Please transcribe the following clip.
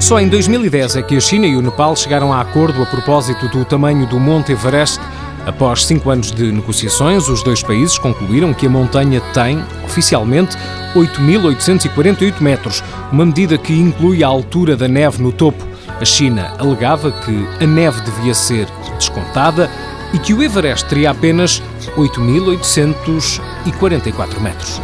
Só em 2010 é que a China e o Nepal chegaram a acordo a propósito do tamanho do Monte Everest. Após cinco anos de negociações, os dois países concluíram que a montanha tem, oficialmente, 8.848 metros, uma medida que inclui a altura da neve no topo. A China alegava que a neve devia ser descontada e que o Everest teria apenas 8.844 metros.